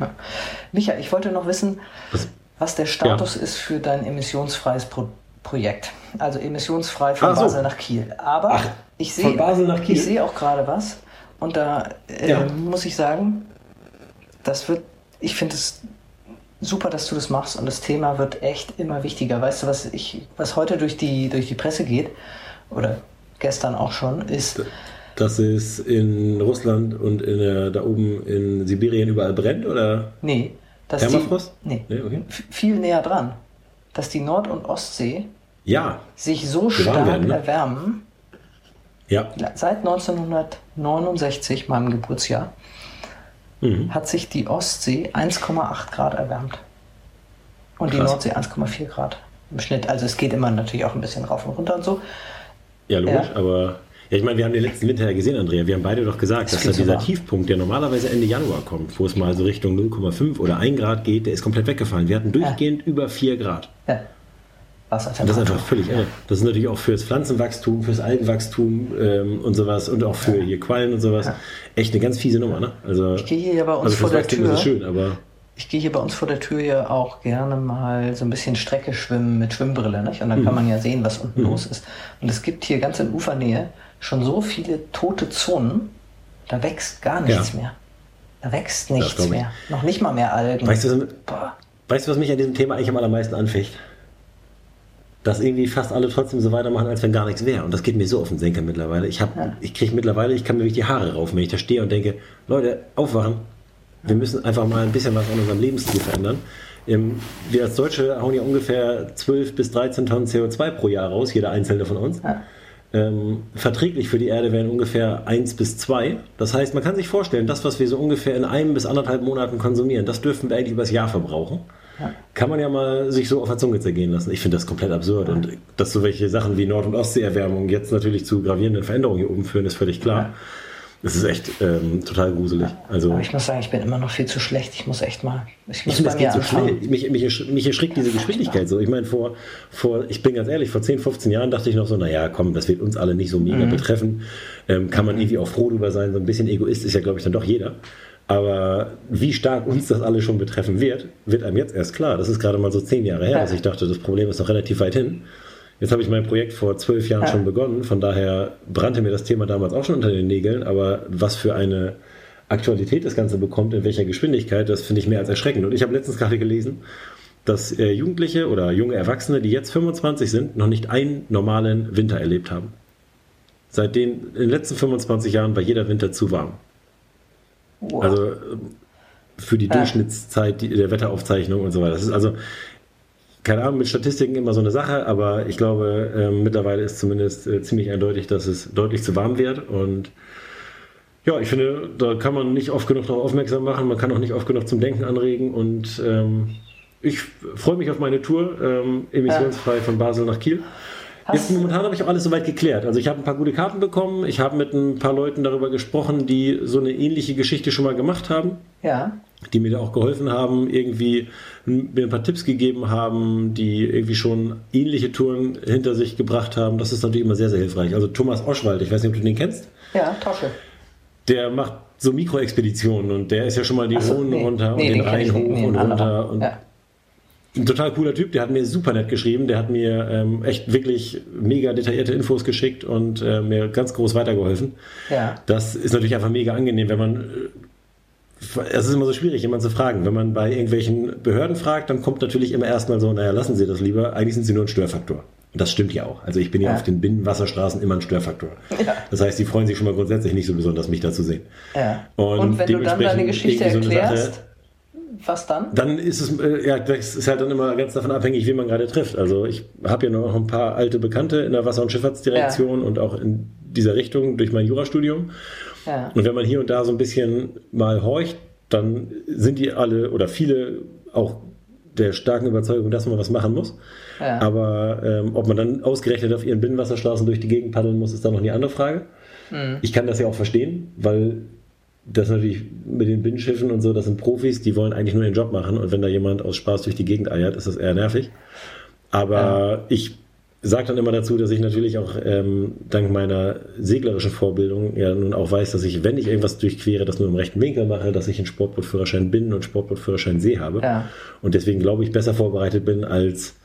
A: Micha, ich wollte noch wissen,
B: Was?
A: Was der Status ist für dein emissionsfreies Pro Projekt. Also emissionsfrei von
B: so.
A: Basel nach Kiel. Aber
B: Ach,
A: ich sehe ich sehe auch gerade was und da äh,
B: Ja.
A: muss ich sagen, das wird, ich finde es super, dass du das machst und das Thema wird echt immer wichtiger. Weißt du, was ich, was heute durch die durch die Presse geht oder gestern auch schon, ist
B: Dass es in Russland und in der, da oben in Sibirien überall brennt, oder?
A: nee, dass
B: Permafrost?
A: die nee,
B: Nee, okay.
A: viel näher dran, dass die Nord- und Ostsee
B: Ja,
A: sich so stark
B: werden, ne?
A: erwärmen,
B: ja.
A: seit 1969, meinem Geburtsjahr,
B: Mhm.
A: hat sich die Ostsee 1,8 Grad erwärmt. Und die
B: Krass.
A: Nordsee 1,4 Grad im Schnitt. Also es geht immer natürlich auch ein bisschen rauf und runter und so.
B: Ja, logisch,
A: Ja.
B: aber. Ja, ich meine, wir haben den letzten Winter ja gesehen, Andrea. Wir haben beide doch gesagt,
A: Ist
B: dass da dieser
A: warm.
B: Tiefpunkt, der normalerweise Ende Januar kommt, wo es mal so Richtung 0,5 oder 1 Grad geht, der ist komplett weggefallen. Wir hatten durchgehend über 4 Grad.
A: Ja.
B: Und das ist einfach völlig irre. Das ist natürlich auch fürs Pflanzenwachstum, fürs Algenwachstum ähm, und sowas und auch für hier Quallen und sowas echt eine ganz fiese Nummer, ne? Also,
A: Ich gehe hier ja bei uns
B: also
A: vor der
B: Wachstum ist
A: Tür.
B: schön, aber
A: Ich gehe hier bei uns vor der Tür ja auch gerne mal so ein bisschen Strecke schwimmen mit Schwimmbrille. Nicht? Und dann
B: Mhm.
A: kann man ja sehen, was unten los ist. Und es gibt hier ganz in Ufernähe schon so viele tote Zonen, da wächst gar nichts
B: Ja.
A: mehr. Da wächst nichts mehr. Noch nicht mal mehr Algen.
B: weißt du, weißt du, was mich an diesem Thema eigentlich am allermeisten anficht? Dass irgendwie fast alle trotzdem so weitermachen, als wenn gar nichts wäre. Und das geht mir so auf den Senker mittlerweile. Ich, hab, ich kriege mittlerweile, ich kann mir wirklich die Haare raufen, wenn ich da stehe und denke, Leute, aufwachen. Wir müssen einfach mal ein bisschen was an unserem Lebensstil verändern. Ähm, Wir als Deutsche hauen ja ungefähr 12 bis 13 Tonnen CO2 pro Jahr raus, jeder einzelne von uns.
A: Ja.
B: Ähm, verträglich für die Erde wären ungefähr 1 bis 2. Das heißt, man kann sich vorstellen, das, was wir so ungefähr in einem bis anderthalb Monaten konsumieren, das dürfen wir eigentlich übers Jahr verbrauchen. Kann man ja mal sich so auf der Zunge zergehen lassen. Ich finde das komplett absurd. Und dass so welche Sachen wie Nord- und Ostseeerwärmung jetzt natürlich zu gravierenden Veränderungen hier oben führen, ist völlig klar. Das ist echt ähm, total gruselig. Also,
A: Aber ich muss sagen, ich bin immer noch viel zu schlecht. Ich muss echt mal. Ich
B: ich
A: muss
B: finde,
A: bei
B: das geht so
A: anfangen.
B: schnell. Mich, mich, mich erschrickt diese Geschwindigkeit so. Ich meine, vor, vor, ich bin ganz ehrlich, vor 10, 15 Jahren dachte ich noch so, naja, komm, das wird uns alle nicht so mega betreffen. Ähm, kann man irgendwie auch froh drüber sein. So ein bisschen Egoist ist ja, glaube ich, dann doch jeder. Aber wie stark uns das alle schon betreffen wird, wird einem jetzt erst klar. Das ist gerade mal so zehn Jahre her,
A: Ja.
B: dass ich dachte, das Problem ist noch relativ weit hin. Jetzt habe ich mein Projekt vor zwölf Jahren
A: Ja.
B: schon begonnen. Von daher brannte mir das Thema damals auch schon unter den Nägeln. Aber was für eine Aktualität das Ganze bekommt, in welcher Geschwindigkeit, das finde ich mehr als erschreckend. Und ich habe letztens gerade gelesen, dass äh, Jugendliche oder junge Erwachsene, die jetzt 25 sind, noch nicht einen normalen Winter erlebt haben. Seit den, in den letzten 25 Jahren war jeder Winter zu warm.
A: Wow.
B: Also ähm, für die
A: Ja.
B: Durchschnittszeit der Wetteraufzeichnung und so weiter. Das ist also, keine Ahnung, mit Statistiken immer so eine Sache, aber ich glaube, ähm, mittlerweile ist zumindest äh, ziemlich eindeutig, dass es deutlich zu warm wird. Und ja, ich finde, da kann man nicht oft genug darauf aufmerksam machen, man kann auch nicht oft genug zum Denken anregen und ähm, ich freue mich auf meine Tour, ähm, emissionsfrei von Basel nach Kiel. Jetzt momentan habe ich auch alles soweit geklärt. Also ich habe ein paar gute Karten bekommen. Ich habe mit ein paar Leuten darüber gesprochen, die so eine ähnliche Geschichte schon mal gemacht haben,
A: ja.
B: Die mir da auch geholfen haben, irgendwie mir ein paar Tipps gegeben haben, die irgendwie schon ähnliche Touren hinter sich gebracht haben. Das ist natürlich immer sehr, sehr hilfreich. Also Thomas Oschwald, ich weiß nicht, ob du den kennst,
A: Ja, Tosche.
B: der macht so Mikroexpeditionen und der ist ja schon mal die
A: so,
B: Rhone
A: nee.
B: runter
A: Nee,
B: und den
A: den
B: Rhein hoch
A: Nee,
B: und runter. Und
A: Ja.
B: ein total cooler Typ, der hat mir super nett geschrieben, der hat mir ähm, echt wirklich mega detaillierte Infos geschickt und äh, mir ganz groß weitergeholfen.
A: Ja.
B: Das ist natürlich einfach mega angenehm, wenn man. Es ist immer so schwierig, jemanden zu fragen. Wenn man bei irgendwelchen Behörden fragt, dann kommt natürlich immer erstmal so, naja, lassen Sie das lieber, eigentlich sind Sie nur ein Störfaktor. Und das stimmt ja auch. Also ich bin ja,
A: Ja.
B: auf den Binnenwasserstraßen immer ein Störfaktor.
A: Ja.
B: Das heißt, die freuen sich schon mal grundsätzlich nicht so besonders, mich da zu sehen.
A: ja.
B: Und
A: Und, wenn du dann deine Geschichte
B: so
A: erklärst,
B: Sache-
A: was dann?
B: dann ist es, äh, ja, das ist halt dann immer ganz davon abhängig, wen man gerade trifft. Also ich habe ja noch ein paar alte Bekannte in der Wasser- und Schifffahrtsdirektion und auch in dieser Richtung durch mein Jurastudium.
A: Ja.
B: Und wenn man hier und da so ein bisschen mal horcht, dann sind die alle oder viele auch der starken Überzeugung, dass man was machen muss.
A: Ja.
B: Aber ähm, ob man dann ausgerechnet auf ihren Binnenwasserstraßen durch die Gegend paddeln muss, ist dann noch eine andere Frage.
A: Mhm.
B: Ich kann das ja auch verstehen, weil das natürlich mit den Binnenschiffen und so, das sind Profis, die wollen eigentlich nur ihren Job machen und wenn da jemand aus Spaß durch die Gegend eiert, ist das eher nervig. Aber ich sage dann immer dazu, dass ich natürlich auch ähm, dank meiner seglerischen Vorbildung ja nun auch weiß, dass ich, wenn ich irgendwas durchquere, das nur im rechten Winkel mache, dass ich einen Sportbootführerschein Binnen- und Sportbootführerschein See habe.
A: Ja.
B: Und deswegen glaube ich besser vorbereitet bin als,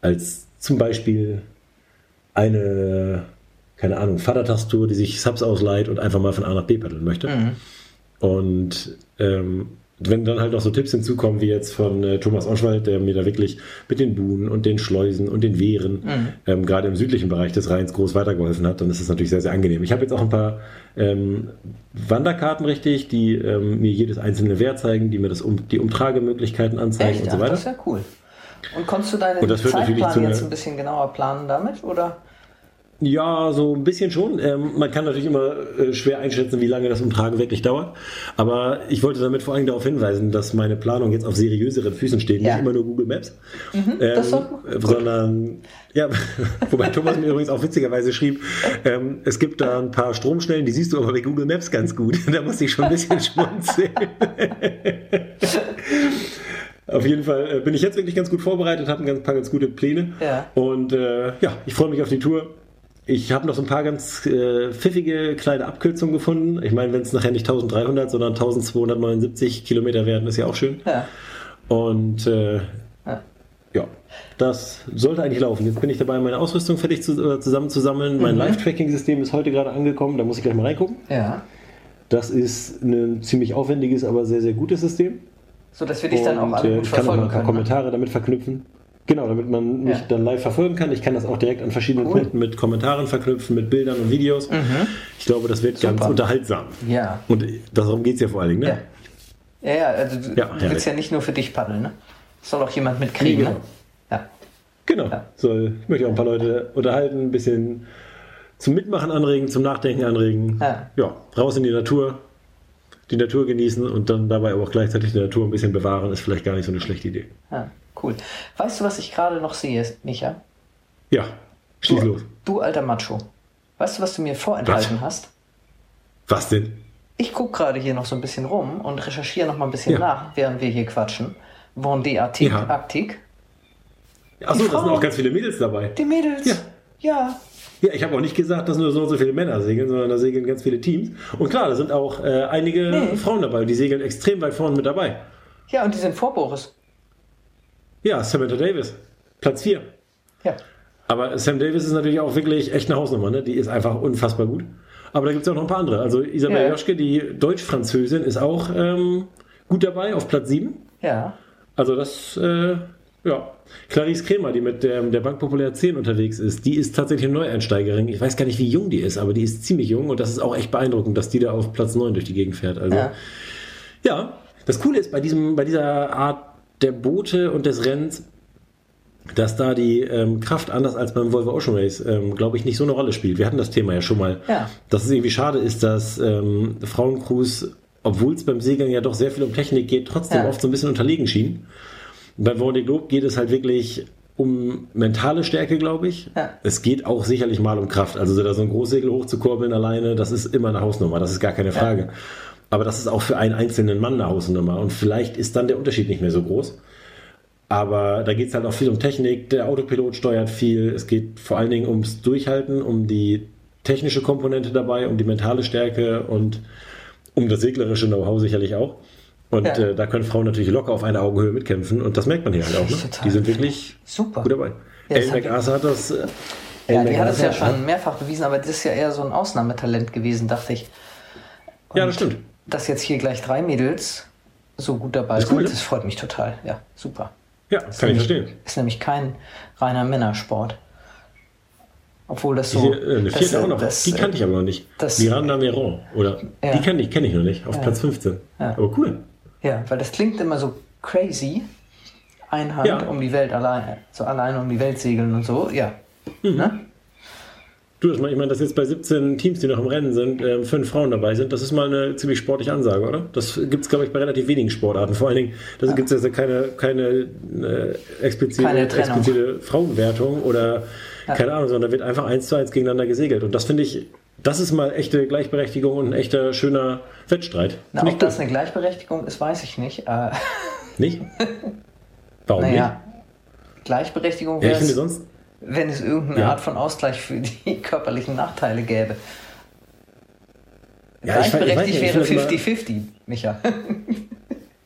B: als zum Beispiel eine, keine Ahnung, Vatertagstour, die sich Subs ausleiht und einfach mal von A nach B paddeln möchte. Und ähm, wenn dann halt noch so Tipps hinzukommen, wie jetzt von äh, Thomas Oschwald, der mir da wirklich mit den Buhnen und den Schleusen und den Wehren, ähm, gerade im südlichen Bereich des Rheins groß weitergeholfen hat, dann ist das natürlich sehr, sehr angenehm. Ich habe jetzt auch ein paar ähm, Wanderkarten richtig, die ähm, mir jedes einzelne Wehr zeigen, die mir das um, die Umtragemöglichkeiten anzeigen
A: Echt?
B: und so
A: Ach,
B: weiter.
A: das ist ja cool. Und konntest du
B: natürlich
A: Zeitplan jetzt ein bisschen genauer planen damit? Oder?
B: Ja, so ein bisschen schon. Ähm, man kann natürlich immer äh, schwer einschätzen, wie lange das Umtragen wirklich dauert. Aber ich wollte damit vor allem darauf hinweisen, dass meine Planung jetzt auf seriöseren Füßen steht.
A: Ja.
B: Nicht immer nur Google Maps,
A: das
B: ähm, äh, sondern, ja, wobei Thomas mir übrigens auch witzigerweise schrieb, ähm, es gibt da ein paar Stromschnellen, die siehst du aber bei Google Maps ganz gut. da musste ich schon ein bisschen schmunzeln. Auf jeden Fall äh, bin ich jetzt wirklich ganz gut vorbereitet, habe ein ganz, paar ganz gute Pläne.
A: Ja.
B: Und äh, ja, ich freue mich auf die Tour. Ich habe noch so ein paar ganz äh, pfiffige kleine Abkürzungen gefunden. Ich meine, wenn es nachher nicht 1300, sondern 1279 Kilometer werden, ist ja auch schön.
A: Ja.
B: Und äh,
A: Ja.
B: ja, das sollte eigentlich laufen. Jetzt bin ich dabei, meine Ausrüstung fertig zu, äh, zusammenzusammeln. Mein Live-Tracking-System ist heute gerade angekommen. Da muss ich gleich mal reingucken.
A: Ja.
B: Das ist ein ziemlich aufwendiges, aber sehr, sehr gutes System.
A: So dass wir dich dann auch
B: Und,
A: alle
B: äh,
A: gut
B: ich kann auch mal ein paar
A: können. ne?
B: Kommentare damit verknüpfen. Genau, damit man mich
A: Ja.
B: dann live verfolgen kann. Ich kann das auch direkt an verschiedenen
A: Cool.
B: Punkten mit Kommentaren verknüpfen, mit Bildern und Videos. Ich glaube, das wird ganz
A: Super.
B: unterhaltsam.
A: Ja.
B: Und darum geht es ja vor allen Dingen. Ne?
A: Ja. Ja, ja, also du,
B: Ja,
A: du willst ja nicht nur für dich paddeln, ne? Soll auch jemand mitkriegen,
B: Nee,
A: ne? Ja.
B: Genau. Soll, ich möchte auch ein paar Leute unterhalten, ein bisschen zum Mitmachen anregen, zum Nachdenken anregen.
A: Ja.
B: ja, raus in die Natur, die Natur genießen und dann dabei aber auch gleichzeitig die Natur ein bisschen bewahren, ist vielleicht gar nicht so eine schlechte Idee.
A: ja. Cool. Weißt du, was ich gerade noch sehe, Micha?
B: Ja, schieß los.
A: Du alter Macho. Weißt du, was du mir vorenthalten hast?
B: Was denn?
A: Ich gucke gerade hier noch so ein bisschen rum und recherchiere noch mal ein bisschen
B: Ja.
A: nach, während wir hier quatschen. Vendée Arctique.
B: Ja.
A: Arctique.
B: Achso, da sind auch ganz viele Mädels dabei.
A: Die Mädels.
B: Ja.
A: Ja.
B: Ja, ich habe auch nicht gesagt, dass nur so und so viele Männer segeln, sondern da segeln ganz viele Teams. Und klar, da sind auch äh, einige
A: Nee.
B: Frauen dabei, die segeln extrem weit vorne mit dabei.
A: Ja, und die sind vor Boris.
B: Ja, Samantha Davis, Platz 4.
A: Ja.
B: Aber Sam Davis ist natürlich auch wirklich echt eine Hausnummer, ne? Die ist einfach unfassbar gut. Aber da gibt es auch noch ein paar andere. Also Isabel
A: Ja.
B: Joschke, die Deutsch-Französin, ist auch ähm, gut dabei auf Platz 7.
A: Ja.
B: Also das, äh, ja. Clarice Kremer, die mit der, der Bank Populär 10 unterwegs ist, die ist tatsächlich eine Neueinsteigerin. Ich weiß gar nicht, wie jung die ist, aber die ist ziemlich jung und das ist auch echt beeindruckend, dass die da auf Platz 9 durch die Gegend fährt. Also,
A: Ja.
B: ja, das Coole ist bei, diesem, bei dieser Art der Boote und des Rennens, dass da die ähm, Kraft anders als beim Volvo Ocean Race, ähm, glaube ich, nicht so eine Rolle spielt. Wir hatten das Thema ja schon mal.
A: Ja.
B: Dass es irgendwie schade ist, dass ähm, Frauencrews, obwohl es beim Segeln ja doch sehr viel um Technik geht, trotzdem
A: Ja.
B: oft so ein bisschen unterlegen schienen. Bei Vendée Globe geht es halt wirklich um mentale Stärke, glaube ich.
A: Ja.
B: Es geht auch sicherlich mal um Kraft. Also da so ein Großsegel hochzukurbeln alleine, das ist immer eine Hausnummer, das ist gar keine Frage. Aber das ist auch für einen einzelnen Mann eine Hausnummer. Und vielleicht ist dann der Unterschied nicht mehr so groß. Aber da geht es halt auch viel um Technik. Der Autopilot steuert viel. Es geht vor allen Dingen ums Durchhalten, um die technische Komponente dabei, um die mentale Stärke und um das seglerische Know-how sicherlich auch. Und
A: Ja.
B: äh, da können Frauen natürlich locker auf einer Augenhöhe mitkämpfen. Und das merkt man hier halt auch. Ne? Die sind wirklich
A: Super.
B: gut dabei.
A: Ja, das
B: Elle
A: hat-
B: McArthur hat das. Äh,
A: Ja, die hat es ja schon mehrfach bewiesen, aber das ist ja eher so ein Ausnahmetalent gewesen, dachte ich.
B: Ja, das stimmt.
A: Dass jetzt hier gleich drei Mädels so gut dabei
B: Ist
A: sind,
B: cool, ne?
A: das freut mich total. Ja, super.
B: Ja, kann ich verstehen.
A: Ist nämlich kein reiner Männersport. Obwohl das so.
B: Hier, äh,
A: das,
B: auch noch.
A: das,
B: die kannte ich aber noch nicht.
A: das-
B: Miranda Meron. Oder
A: Ja.
B: die kenne ich, kenn ich noch nicht. Auf Platz 15.
A: Ja.
B: Aber cool.
A: Ja, weil das klingt immer so crazy. Einhand
B: Ja.
A: um die Welt allein, so alleine um die Welt segeln und so. Ja.
B: Mhm.
A: Ne?
B: Du, das mal, ich meine, dass jetzt bei 17 Teams, die noch im Rennen sind, äh, fünf Frauen dabei sind, das ist mal eine ziemlich sportliche Ansage, oder? Das gibt es, glaube ich, bei relativ wenigen Sportarten. Vor allen Dingen, da ja. gibt es ja keine, keine äh, explizite, keine explizite Frauenwertung oder ja. keine Ahnung, sondern da wird einfach eins zu eins gegeneinander gesegelt. Und das finde ich, das ist mal echte Gleichberechtigung und ein echter schöner Wettstreit.
A: Na, ob das eine Gleichberechtigung ist, weiß ich nicht. Äh
B: nicht? Warum naja,
A: nicht? Gleichberechtigung wäre. Ja, ich finde sonst wenn es irgendeine ja. Art von Ausgleich für die körperlichen Nachteile gäbe. Ja, Gleichberechtigt wäre 50-50, Micha.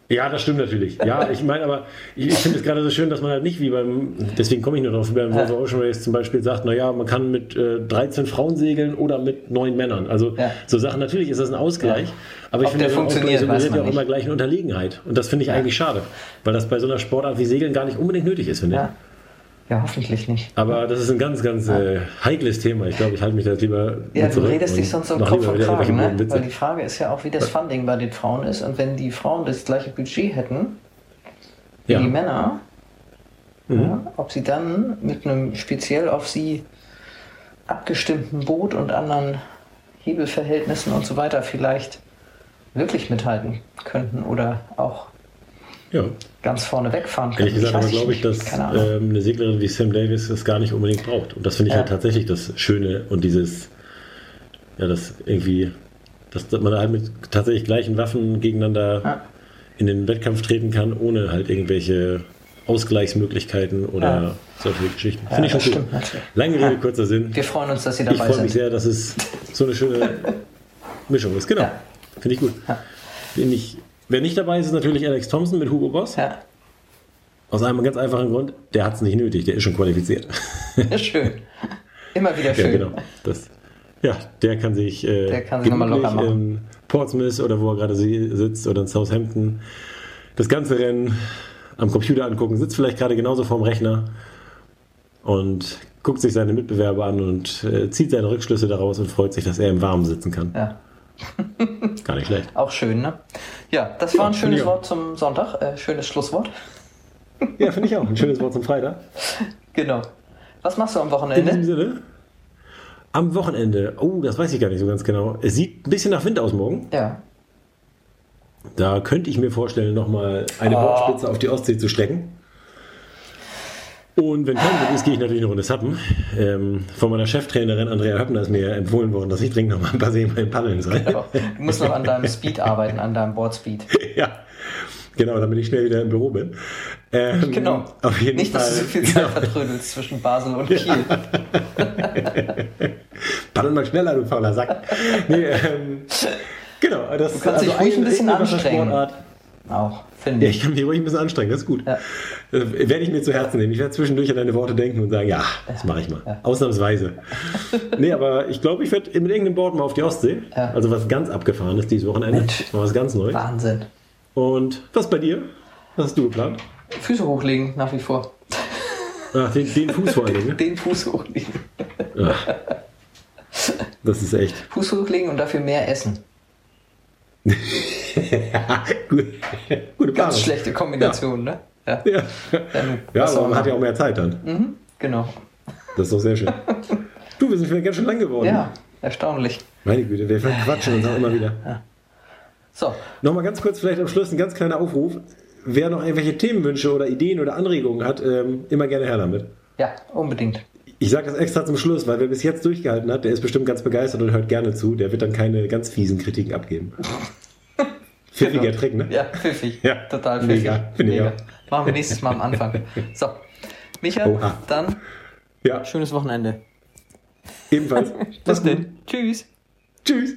B: Ja, das stimmt natürlich. Ja, ich meine, aber ich, ich finde es gerade so schön, dass man halt nicht wie beim, deswegen komme ich nur drauf, wie beim Volvo Ocean Race zum Beispiel sagt, naja, man kann mit äh, 13 Frauen segeln oder mit 9 Männern. Also ja. so Sachen, natürlich ist das ein Ausgleich, ja. aber ich finde, der Ausgleich suggeriert ja auch immer gleich eine Unterlegenheit. Und das finde ich ja. eigentlich schade, weil das bei so einer Sportart wie Segeln gar nicht unbedingt nötig ist, finde ich.
A: Ja, hoffentlich nicht.
B: Aber das ist ein ganz, ganz äh, heikles Thema. Ich glaube, ich halte mich da lieber.
A: Ja, du redest dich sonst um Kopf und Kragen, ne? Weil die Frage ist ja auch, wie das Funding bei den Frauen ist. Und wenn die Frauen das gleiche Budget hätten wie ja. die Männer, mhm. ja, ob sie dann mit einem speziell auf sie abgestimmten Boot und anderen Hebelverhältnissen und so weiter vielleicht wirklich mithalten könnten oder auch ja. ganz vorne wegfahren
B: kann. Ehrlich gesagt aber glaube ich, dass ähm, eine Seglerin wie Sam Davis das gar nicht unbedingt braucht. Und das finde ich ja. halt tatsächlich das Schöne und dieses, ja, das irgendwie, dass, man halt mit tatsächlich gleichen Waffen gegeneinander ja. in den Wettkampf treten kann, ohne halt irgendwelche Ausgleichsmöglichkeiten oder ja. solche Geschichten. Finde ich schon cool. Lange Rede, kurzer Sinn.
A: Wir freuen uns, dass Sie dabei
B: sind. Ich freue mich sehr, dass es so eine schöne Mischung ist. Genau. Finde ich gut. Bin ich Wer nicht dabei ist, ist natürlich Alex Thompson mit Hugo Boss. Ja. Aus einem ganz einfachen Grund, der hat es nicht nötig, der ist schon qualifiziert.
A: Ja, schön. Immer wieder schön.
B: Ja, genau. Das, ja, der kann sich, äh,
A: der kann sich locker
B: in Portsmouth oder wo er gerade sitzt oder in Southampton das ganze Rennen am Computer angucken, sitzt vielleicht gerade genauso vorm Rechner und guckt sich seine Mitbewerber an und äh, zieht seine Rückschlüsse daraus und freut sich, dass er im Warmen sitzen kann.
A: Ja.
B: Gar nicht schlecht.
A: Auch schön, ne? Ja, das war ein schönes Wort zum Sonntag, äh, schönes Schlusswort.
B: Ja, finde ich auch. Ein schönes Wort zum Freitag.
A: Genau. Was machst du am Wochenende?
B: In diesem Sinne? Am Wochenende, oh, das weiß ich gar nicht so ganz genau. Es sieht ein bisschen nach Wind aus morgen.
A: Ja.
B: Da könnte ich mir vorstellen, nochmal eine oh. Bordspitze auf die Ostsee zu stecken. Und wenn kein Wind ist, gehe ich natürlich eine Runde Sappen. Ähm, von meiner Cheftrainerin Andrea Höppner ist mir empfohlen worden, dass ich dringend noch mal ein paar Seemeile paddeln soll.
A: Genau. Du musst noch an deinem Speed arbeiten, an deinem Boardspeed.
B: ja, genau, damit ich schnell wieder im Büro bin.
A: Ähm, genau. Auf jeden Nicht, Fall. dass du so viel Zeit genau. vertrödelst zwischen Basel und Kiel.
B: Paddel mal schneller, du fauler Sack. Nee, ähm, genau, das
A: du kannst also dich ruhig ein bisschen anstrengen. Sportart. Auch,
B: finde ich. Ja, ich kann mich ruhig ein bisschen anstrengen, das ist gut. Ja. Das werde ich mir zu Herzen nehmen. Ich werde zwischendurch an deine Worte denken und sagen, ja, das mache ich mal. Ja. Ausnahmsweise. nee, aber ich glaube, ich werde mit irgendeinem Board mal auf die Ostsee. Ja. Also was ganz abgefahren ist dieses Wochenende. Mensch. Mal was ganz Neues.
A: Wahnsinn.
B: Und was bei dir? Was hast du geplant?
A: Füße hochlegen, nach wie vor.
B: Ach, den, den Fuß vor allem, ne?
A: Den Fuß hochlegen.
B: Ach, das ist echt.
A: Fuß hochlegen und dafür mehr essen.
B: Gut. Gute
A: Ganz schlechte Kombination, ja. ne?
B: Ja, ja. Ja aber man hat ja auch mehr Zeit dann.
A: Mhm, genau.
B: Das ist doch sehr schön. du, wir sind schon ganz schön lang geworden.
A: Ja, erstaunlich.
B: Meine Güte, wir quatschen uns auch immer wieder. Ja.
A: So.
B: Nochmal ganz kurz, vielleicht am Schluss ein ganz kleiner Aufruf. Wer noch irgendwelche Themenwünsche oder Ideen oder Anregungen hat, ähm, immer gerne her damit.
A: Ja, unbedingt.
B: Ich sage das extra zum Schluss, weil wer bis jetzt durchgehalten hat, der ist bestimmt ganz begeistert und hört gerne zu. Der wird dann keine ganz fiesen Kritiken abgeben. Pfiffiger genau. Trick, ne?
A: Ja, pfiffig. Ja. Total pfiffig. Mega. Mega. Machen wir nächstes Mal am Anfang. So, Micha, Oha. dann ja. schönes Wochenende.
B: Ebenfalls.
A: Bis dann. Tschüss.
B: Tschüss.